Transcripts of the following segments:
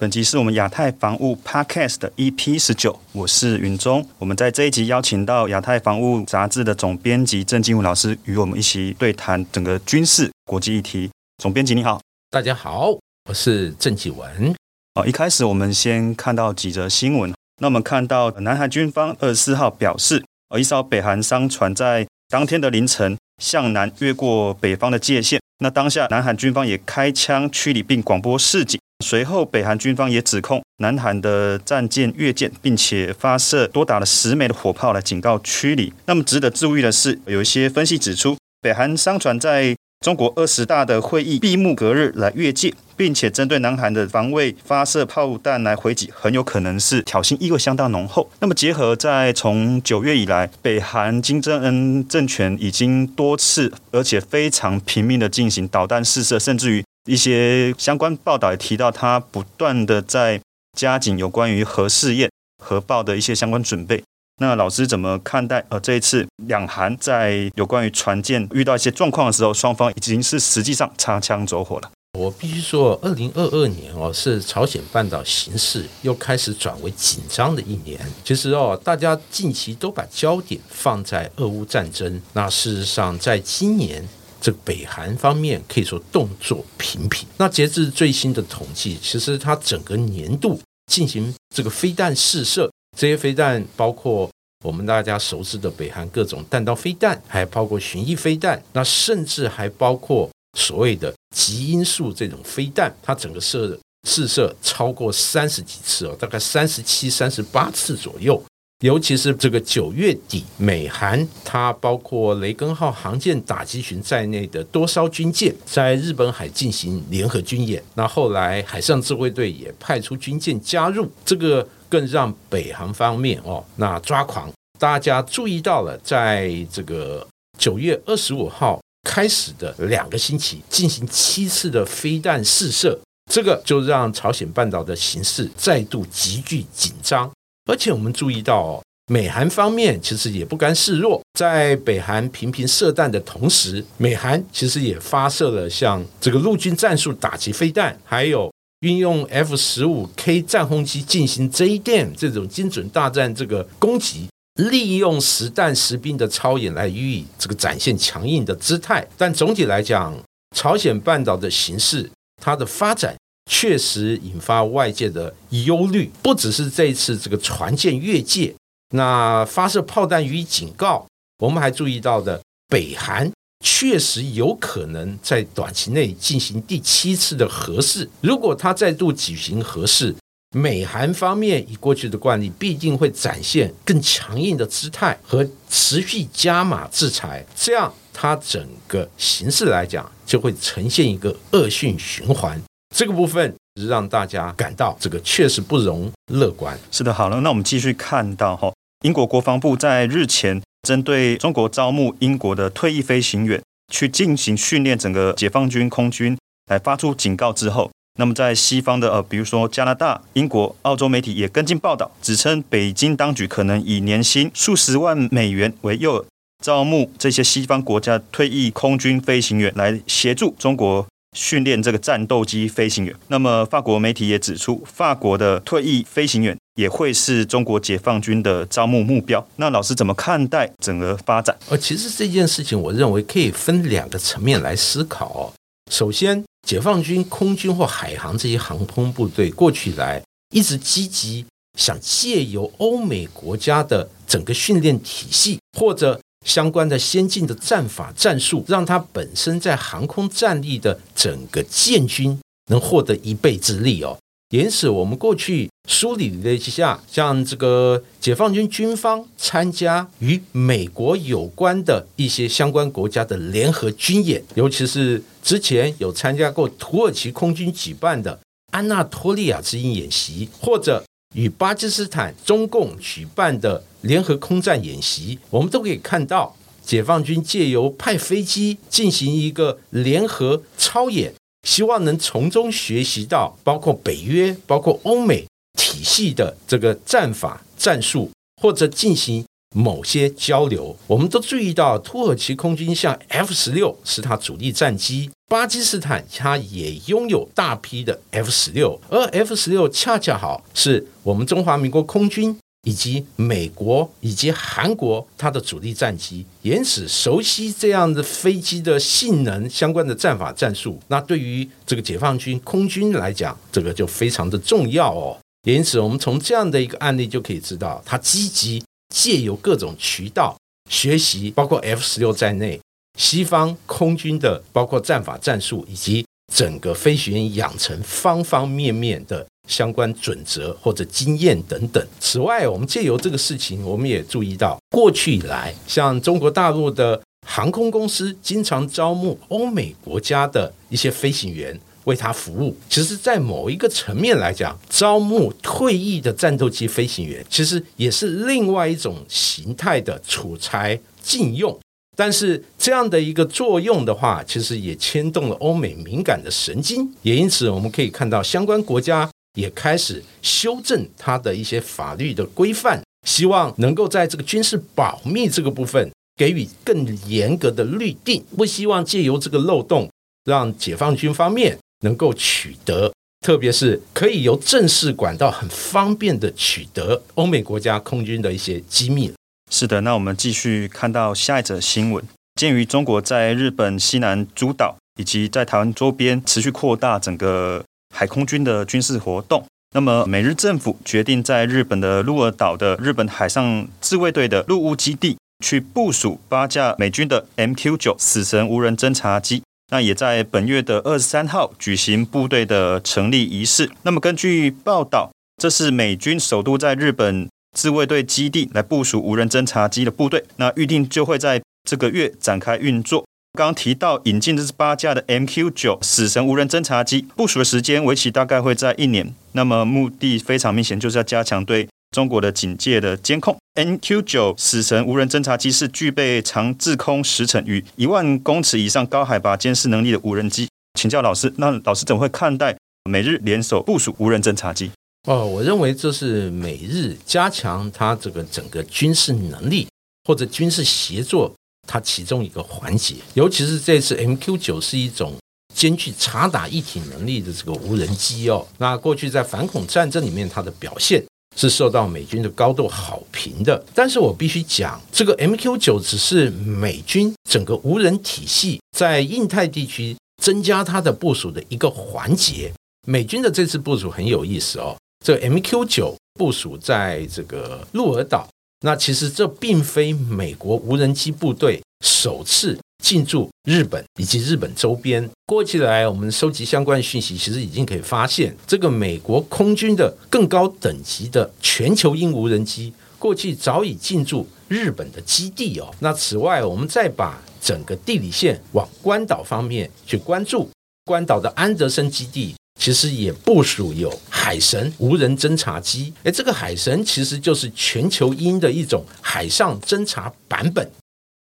本集是我们亚太防务 Podcast 的 EP 十九，我是云中。我们在这一集邀请到亚太防务杂志的总编辑郑金武老师，与我们一起对谈整个军事国际议题。总编辑你好，大家好，我是郑启文。哦，一开始我们先看到几则新闻。那我们看到南韩军方二十四号表示，呃，一艘北韩商船在当天的凌晨向南越过北方的界限。那当下南韩军方也开枪驱离并广播示警。随后，北韩军方也指控南韩的战舰越舰，并且发射多达了十枚的火炮来警告驱离。那么，值得注意的是，有一些分析指出，北韩商船在中国二十大的会议闭幕隔日来越界，并且针对南韩的防卫发射炮弹来回击，很有可能是挑衅意味相当浓厚。那么，结合在从九月以来，北韩金正恩政权已经多次而且非常拼命的进行导弹试射，甚至于。一些相关报道也提到，他不断的在加紧有关于核试验、核爆的一些相关准备。那老师怎么看待？呃，这一次两韩在有关于船舰遇到一些状况的时候，双方已经是实际上擦枪走火了。我必须说，二零二二年哦，是朝鲜半岛形势又开始转为紧张的一年。其实哦，大家近期都把焦点放在俄乌战争。那事实上，在今年。这北韩方面可以说动作频频。那截至最新的统计，其实它整个年度进行这个飞弹试射，这些飞弹包括我们大家熟知的北韩各种弹道飞弹，还包括巡弋飞弹，那甚至还包括所谓的极音速这种飞弹，它整个射试射超过三十几次哦，大概三十七、三十八次左右。尤其是这个九月底，美韩它包括雷根号航舰打击群在内的多艘军舰在日本海进行联合军演。那后来海上自卫队也派出军舰加入，这个更让北韩方面哦那抓狂。大家注意到了，在这个九月二十五号开始的两个星期进行七次的飞弹试射，这个就让朝鲜半岛的形势再度急剧紧张。而且我们注意到哦，美韩方面其实也不甘示弱，在北韩频频射弹的同时，美韩其实也发射了像这个陆军战术打击飞弹，还有运用 F 十五 K 战轰机进行 jdm 这种精准大战这个攻击，利用实弹实兵的操演来予以这个展现强硬的姿态。但总体来讲，朝鲜半岛的形势它的发展。确实引发外界的忧虑，不只是这一次这个船舰越界，那发射炮弹予以警告，我们还注意到的，北韩确实有可能在短期内进行第七次的核试。如果他再度举行核试，美韩方面以过去的惯例，必定会展现更强硬的姿态和持续加码制裁，这样它整个形势来讲，就会呈现一个恶性循环。这个部分让大家感到这个确实不容乐观。是的，好了，那我们继续看到哈，英国国防部在日前针对中国招募英国的退役飞行员去进行训练，整个解放军空军来发出警告之后，那么在西方的呃，比如说加拿大、英国、澳洲媒体也跟进报道，指称北京当局可能以年薪数十万美元为诱饵，招募这些西方国家退役空军飞行员来协助中国。训练这个战斗机飞行员。那么，法国媒体也指出，法国的退役飞行员也会是中国解放军的招募目标。那老师怎么看待整个发展？呃，其实这件事情，我认为可以分两个层面来思考。首先，解放军空军或海航这些航空部队过去来一直积极想借由欧美国家的整个训练体系，或者相关的先进的战法战术，让它本身在航空战力的整个建军能获得一臂之力哦。因此，我们过去梳理了一下，像这个解放军军方参加与美国有关的一些相关国家的联合军演，尤其是之前有参加过土耳其空军举办的安纳托利亚之鹰演习，或者与巴基斯坦中共举办的。联合空战演习，我们都可以看到，解放军借由派飞机进行一个联合操演，希望能从中学习到包括北约、包括欧美体系的这个战法战术，或者进行某些交流。我们都注意到，土耳其空军像 F 十六是它主力战机，巴基斯坦它也拥有大批的 F 十六，而 F 十六恰恰好是我们中华民国空军。以及美国以及韩国，它的主力战机，因此熟悉这样的飞机的性能相关的战法战术，那对于这个解放军空军来讲，这个就非常的重要哦。因此，我们从这样的一个案例就可以知道，它积极借由各种渠道学习，包括 F 十六在内，西方空军的包括战法战术以及整个飞行员养成方方面面的。相关准则或者经验等等。此外，我们借由这个事情，我们也注意到，过去以来，像中国大陆的航空公司经常招募欧美国家的一些飞行员为他服务。其实，在某一个层面来讲，招募退役的战斗机飞行员，其实也是另外一种形态的储才禁用。但是，这样的一个作用的话，其实也牵动了欧美敏感的神经。也因此，我们可以看到相关国家。也开始修正它的一些法律的规范，希望能够在这个军事保密这个部分给予更严格的律定，不希望借由这个漏洞让解放军方面能够取得，特别是可以由正式管道很方便的取得欧美国家空军的一些机密。是的，那我们继续看到下一则新闻。鉴于中国在日本西南诸岛以及在台湾周边持续扩大整个。海空军的军事活动，那么美日政府决定在日本的鹿儿岛的日本海上自卫队的陆屋基地去部署八架美军的 MQ 九死神无人侦察机。那也在本月的二十三号举行部队的成立仪式。那么根据报道，这是美军首都在日本自卫队基地来部署无人侦察机的部队。那预定就会在这个月展开运作。刚提到引进的是八架的 MQ 九死神无人侦察机，部署的时间为期大概会在一年。那么目的非常明显，就是要加强对中国的警戒的监控。MQ 九死神无人侦察机是具备长滞空时程与一万公尺以上高海拔监视能力的无人机。请教老师，那老师怎么会看待美日联手部署无人侦察机？哦，我认为这是美日加强它这个整个军事能力或者军事协作。它其中一个环节，尤其是这次 MQ 九是一种兼具察打一体能力的这个无人机哦。那过去在反恐战争里面，它的表现是受到美军的高度好评的。但是我必须讲，这个 MQ 九只是美军整个无人体系在印太地区增加它的部署的一个环节。美军的这次部署很有意思哦，这 MQ 九部署在这个鹿儿岛。那其实这并非美国无人机部队首次进驻日本以及日本周边。过去来，我们收集相关讯息，其实已经可以发现，这个美国空军的更高等级的全球鹰无人机，过去早已进驻日本的基地哦。那此外，我们再把整个地理线往关岛方面去关注，关岛的安德森基地。其实也部署有海神无人侦察机，哎，这个海神其实就是全球鹰的一种海上侦察版本。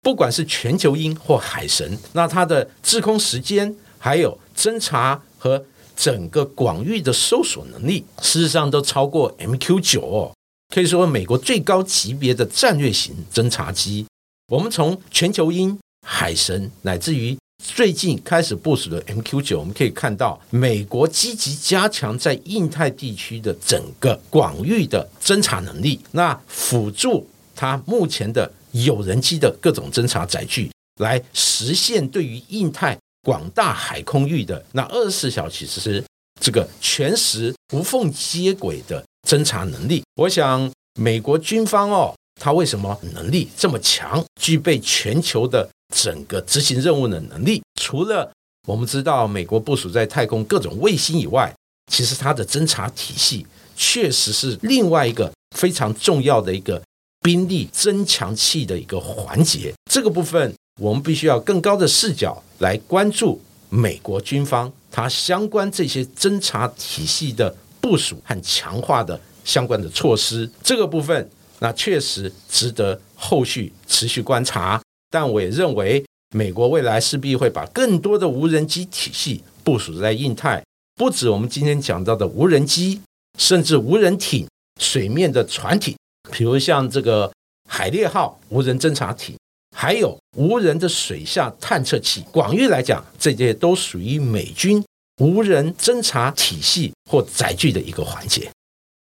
不管是全球鹰或海神，那它的滞空时间，还有侦察和整个广域的搜索能力，事实上都超过 MQ 九哦，可以说美国最高级别的战略型侦察机。我们从全球鹰、海神乃至于最近开始部署的 MQ 九，我们可以看到美国积极加强在印太地区的整个广域的侦察能力，那辅助它目前的有人机的各种侦察载具，来实现对于印太广大海空域的那二十四小时这个全时无缝接轨的侦察能力。我想美国军方哦，它为什么能力这么强，具备全球的？整个执行任务的能力，除了我们知道美国部署在太空各种卫星以外，其实它的侦察体系确实是另外一个非常重要的一个兵力增强器的一个环节。这个部分我们必须要更高的视角来关注美国军方它相关这些侦察体系的部署和强化的相关的措施。这个部分那确实值得后续持续观察。但我也认为，美国未来势必会把更多的无人机体系部署在印太，不止我们今天讲到的无人机，甚至无人艇、水面的船艇，比如像这个海猎号无人侦察艇，还有无人的水下探测器。广义来讲，这些都属于美军无人侦察体系或载具的一个环节。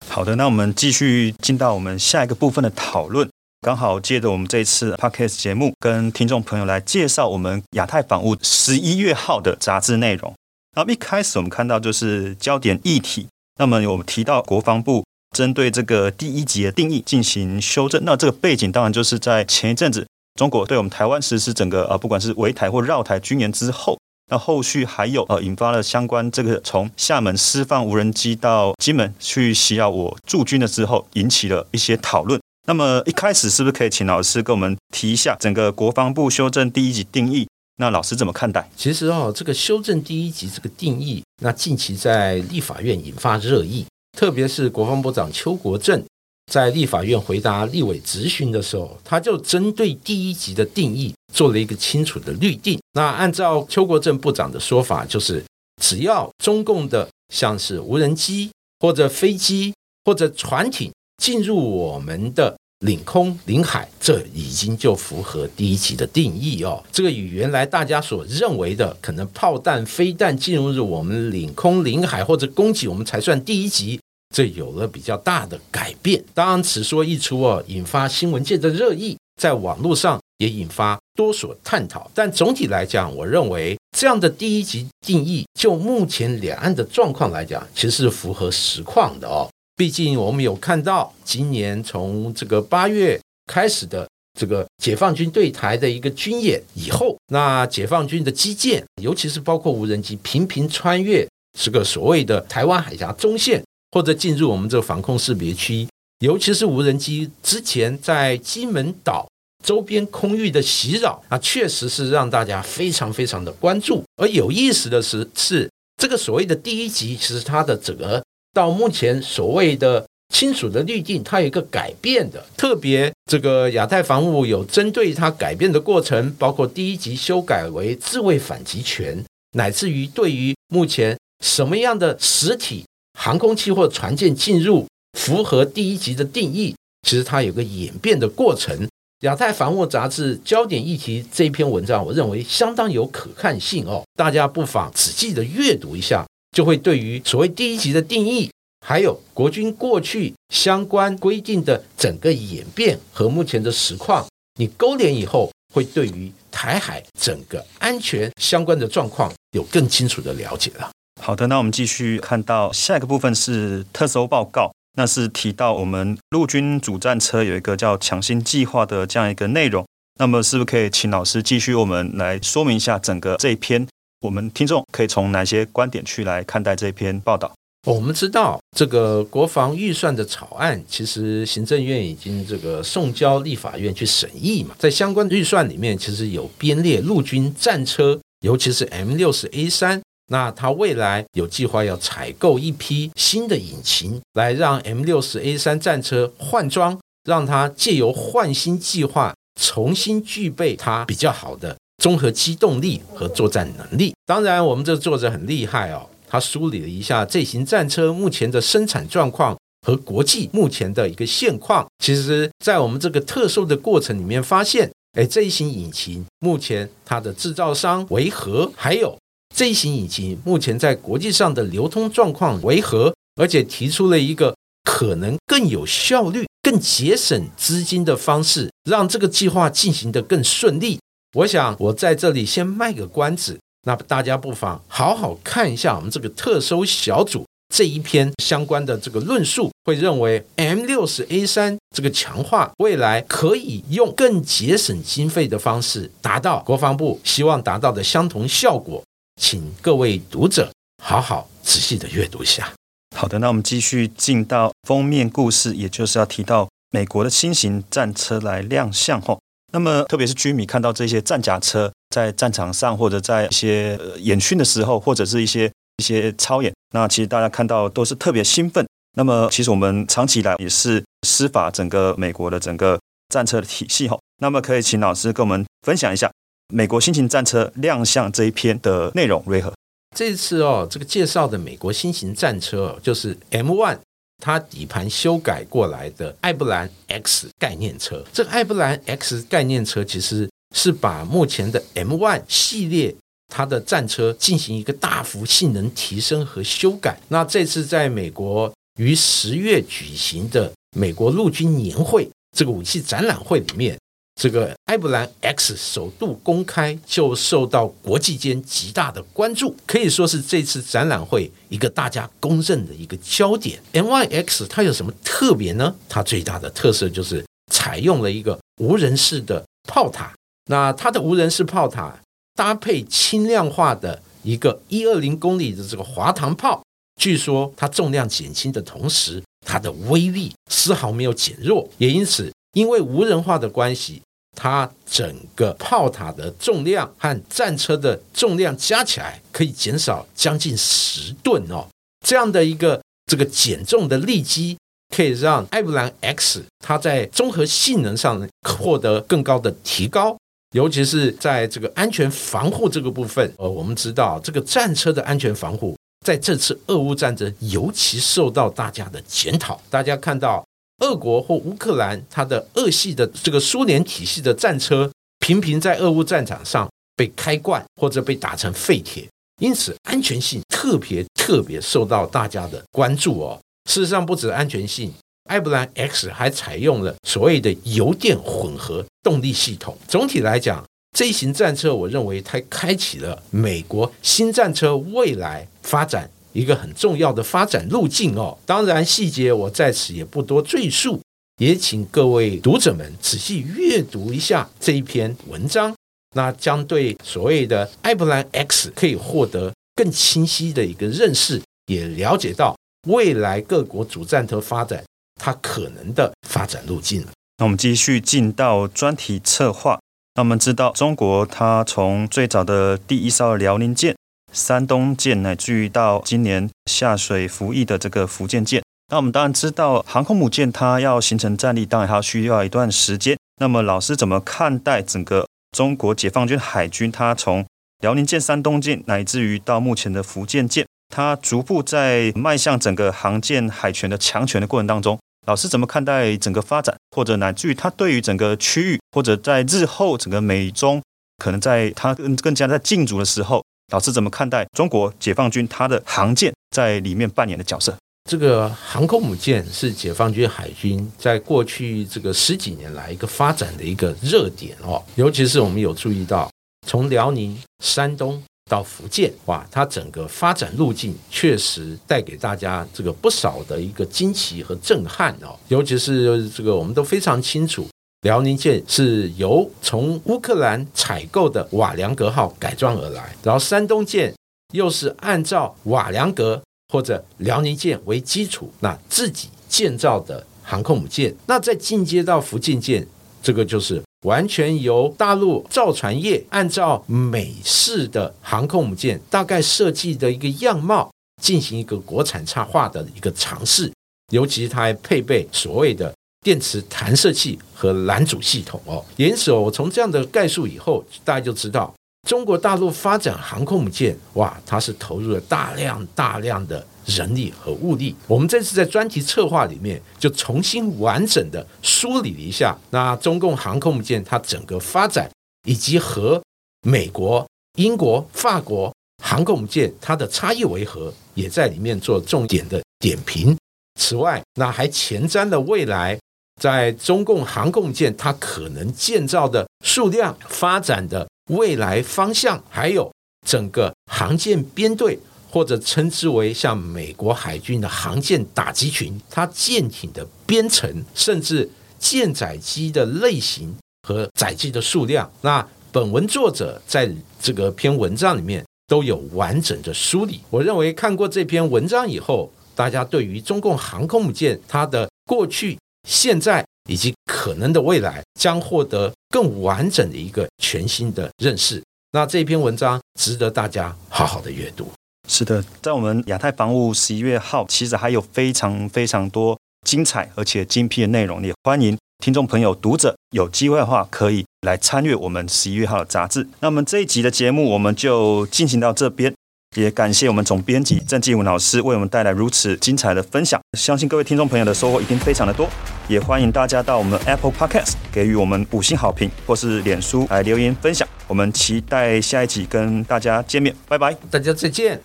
好的，那我们继续进到我们下一个部分的讨论。刚好借着我们这一次 podcast 节目，跟听众朋友来介绍我们亚太防务十一月号的杂志内容。那么一开始我们看到就是焦点议题，那么我们提到国防部针对这个第一级的定义进行修正。那这个背景当然就是在前一阵子中国对我们台湾实施整个呃不管是围台或绕台军演之后，那后续还有呃引发了相关这个从厦门释放无人机到金门去袭扰我驻军的之后，引起了一些讨论。那么一开始是不是可以请老师跟我们提一下整个国防部修正第一级定义？那老师怎么看待？其实哦，这个修正第一级这个定义，那近期在立法院引发热议，特别是国防部长邱国正在立法院回答立委质询的时候，他就针对第一级的定义做了一个清楚的律定。那按照邱国正部长的说法，就是只要中共的像是无人机或者飞机或者船艇。进入我们的领空领海，这已经就符合第一级的定义哦。这个与原来大家所认为的可能炮弹、飞弹进入我们领空领海或者攻击我们才算第一级，这有了比较大的改变。当然，此说一出哦，引发新闻界的热议，在网络上也引发多所探讨。但总体来讲，我认为这样的第一级定义，就目前两岸的状况来讲，其实是符合实况的哦。毕竟我们有看到，今年从这个八月开始的这个解放军对台的一个军演以后，那解放军的基建，尤其是包括无人机，频频穿越这个所谓的台湾海峡中线，或者进入我们这个防控识别区。尤其是无人机之前在金门岛周边空域的袭扰，啊，确实是让大家非常非常的关注。而有意思的是，是这个所谓的第一级，其实它的整个。到目前所谓的清楚的滤镜，它有一个改变的，特别这个亚太防务有针对它改变的过程，包括第一级修改为自卫反击权，乃至于对于目前什么样的实体航空器或船舰进入符合第一级的定义，其实它有个演变的过程。亚太防务杂志焦点议题这一篇文章，我认为相当有可看性哦，大家不妨仔细的阅读一下。就会对于所谓第一级的定义，还有国军过去相关规定的整个演变和目前的实况，你勾连以后，会对于台海整个安全相关的状况有更清楚的了解了。好的，那我们继续看到下一个部分是特搜报告，那是提到我们陆军主战车有一个叫强心计划的这样一个内容。那么是不是可以请老师继续我们来说明一下整个这一篇？我们听众可以从哪些观点去来看待这篇报道？我们知道，这个国防预算的草案，其实行政院已经这个送交立法院去审议嘛。在相关预算里面，其实有编列陆军战车，尤其是 M 六十 A 三。那它未来有计划要采购一批新的引擎，来让 M 六十 A 三战车换装，让它借由换新计划重新具备它比较好的。综合机动力和作战能力，当然，我们这作者很厉害哦。他梳理了一下这型战车目前的生产状况和国际目前的一个现况。其实，在我们这个特殊的过程里面，发现，哎，这一型引擎目前它的制造商为何？还有这一型引擎目前在国际上的流通状况为何？而且提出了一个可能更有效率、更节省资金的方式，让这个计划进行的更顺利。我想，我在这里先卖个关子，那大家不妨好好看一下我们这个特搜小组这一篇相关的这个论述，会认为 M 六十 A 三这个强化未来可以用更节省经费的方式达到国防部希望达到的相同效果，请各位读者好好仔细的阅读一下。好的，那我们继续进到封面故事，也就是要提到美国的新型战车来亮相后。那么，特别是居民看到这些战甲车在战场上，或者在一些演训的时候，或者是一些一些操演，那其实大家看到都是特别兴奋。那么，其实我们长期以来也是司法整个美国的整个战车的体系哈。那么可以请老师跟我们分享一下美国新型战车亮相这一篇的内容如何？这次哦，这个介绍的美国新型战车哦，就是 M One，它底盘修改过来的艾布兰 X 概念车。这个艾布兰 X 概念车其实是把目前的 M One 系列它的战车进行一个大幅性能提升和修改。那这次在美国于十月举行的美国陆军年会这个武器展览会里面。这个埃博兰 X 首度公开，就受到国际间极大的关注，可以说是这次展览会一个大家公认的一个焦点。MYX 它有什么特别呢？它最大的特色就是采用了一个无人式的炮塔，那它的无人式炮塔搭配轻量化的一个一二零公里的这个滑膛炮，据说它重量减轻的同时，它的威力丝毫没有减弱，也因此。因为无人化的关系，它整个炮塔的重量和战车的重量加起来可以减少将近十吨哦。这样的一个这个减重的力基，可以让艾布兰 X 它在综合性能上获得更高的提高，尤其是在这个安全防护这个部分。呃，我们知道这个战车的安全防护在这次俄乌战争尤其受到大家的检讨。大家看到。俄国或乌克兰，它的俄系的这个苏联体系的战车，频频在俄乌战场上被开罐或者被打成废铁，因此安全性特别特别受到大家的关注哦。事实上，不止安全性，艾布兰 X 还采用了所谓的油电混合动力系统。总体来讲，这一型战车，我认为它开启了美国新战车未来发展。一个很重要的发展路径哦，当然细节我在此也不多赘述，也请各位读者们仔细阅读一下这一篇文章，那将对所谓的艾布兰 X 可以获得更清晰的一个认识，也了解到未来各国主战车发展它可能的发展路径。那我们继续进到专题策划，那我们知道中国它从最早的第一艘辽宁舰。山东舰乃至于到今年下水服役的这个福建舰，那我们当然知道航空母舰它要形成战力，当然还要需要一段时间。那么老师怎么看待整个中国解放军海军？它从辽宁舰、山东舰乃至于到目前的福建舰，它逐步在迈向整个航舰海权的强权的过程当中，老师怎么看待整个发展？或者乃至于它对于整个区域，或者在日后整个美中可能在它更更加在竞逐的时候？老师怎么看待中国解放军它的航舰在里面扮演的角色？这个航空母舰是解放军海军在过去这个十几年来一个发展的一个热点哦，尤其是我们有注意到，从辽宁、山东到福建，哇，它整个发展路径确实带给大家这个不少的一个惊奇和震撼哦，尤其是这个我们都非常清楚。辽宁舰是由从乌克兰采购的瓦良格号改装而来，然后山东舰又是按照瓦良格或者辽宁舰为基础，那自己建造的航空母舰。那再进阶到福建舰，这个就是完全由大陆造船业按照美式的航空母舰大概设计的一个样貌进行一个国产插化的一个尝试，尤其它还配备所谓的。电池弹射器和拦阻系统哦，因此我从这样的概述以后，大家就知道中国大陆发展航空母舰，哇，它是投入了大量大量的人力和物力。我们这次在专题策划里面，就重新完整的梳理了一下，那中共航空母舰它整个发展，以及和美国、英国、法国航空母舰它的差异为何，也在里面做重点的点评。此外，那还前瞻了未来。在中共航空舰，它可能建造的数量、发展的未来方向，还有整个航舰编队，或者称之为像美国海军的航舰打击群，它舰艇的编程，甚至舰载机的类型和载机的数量，那本文作者在这个篇文章里面都有完整的梳理。我认为看过这篇文章以后，大家对于中共航空母舰它的过去。现在以及可能的未来将获得更完整的一个全新的认识。那这篇文章值得大家好好的阅读。是的，在我们亚太防务十一月号，其实还有非常非常多精彩而且精辟的内容，也欢迎听众朋友、读者有机会的话可以来参阅我们十一月号的杂志。那么这一集的节目我们就进行到这边。也感谢我们总编辑郑继文老师为我们带来如此精彩的分享，相信各位听众朋友的收获一定非常的多。也欢迎大家到我们 Apple Podcast 给予我们五星好评，或是脸书来留言分享。我们期待下一集跟大家见面，拜拜，大家再见。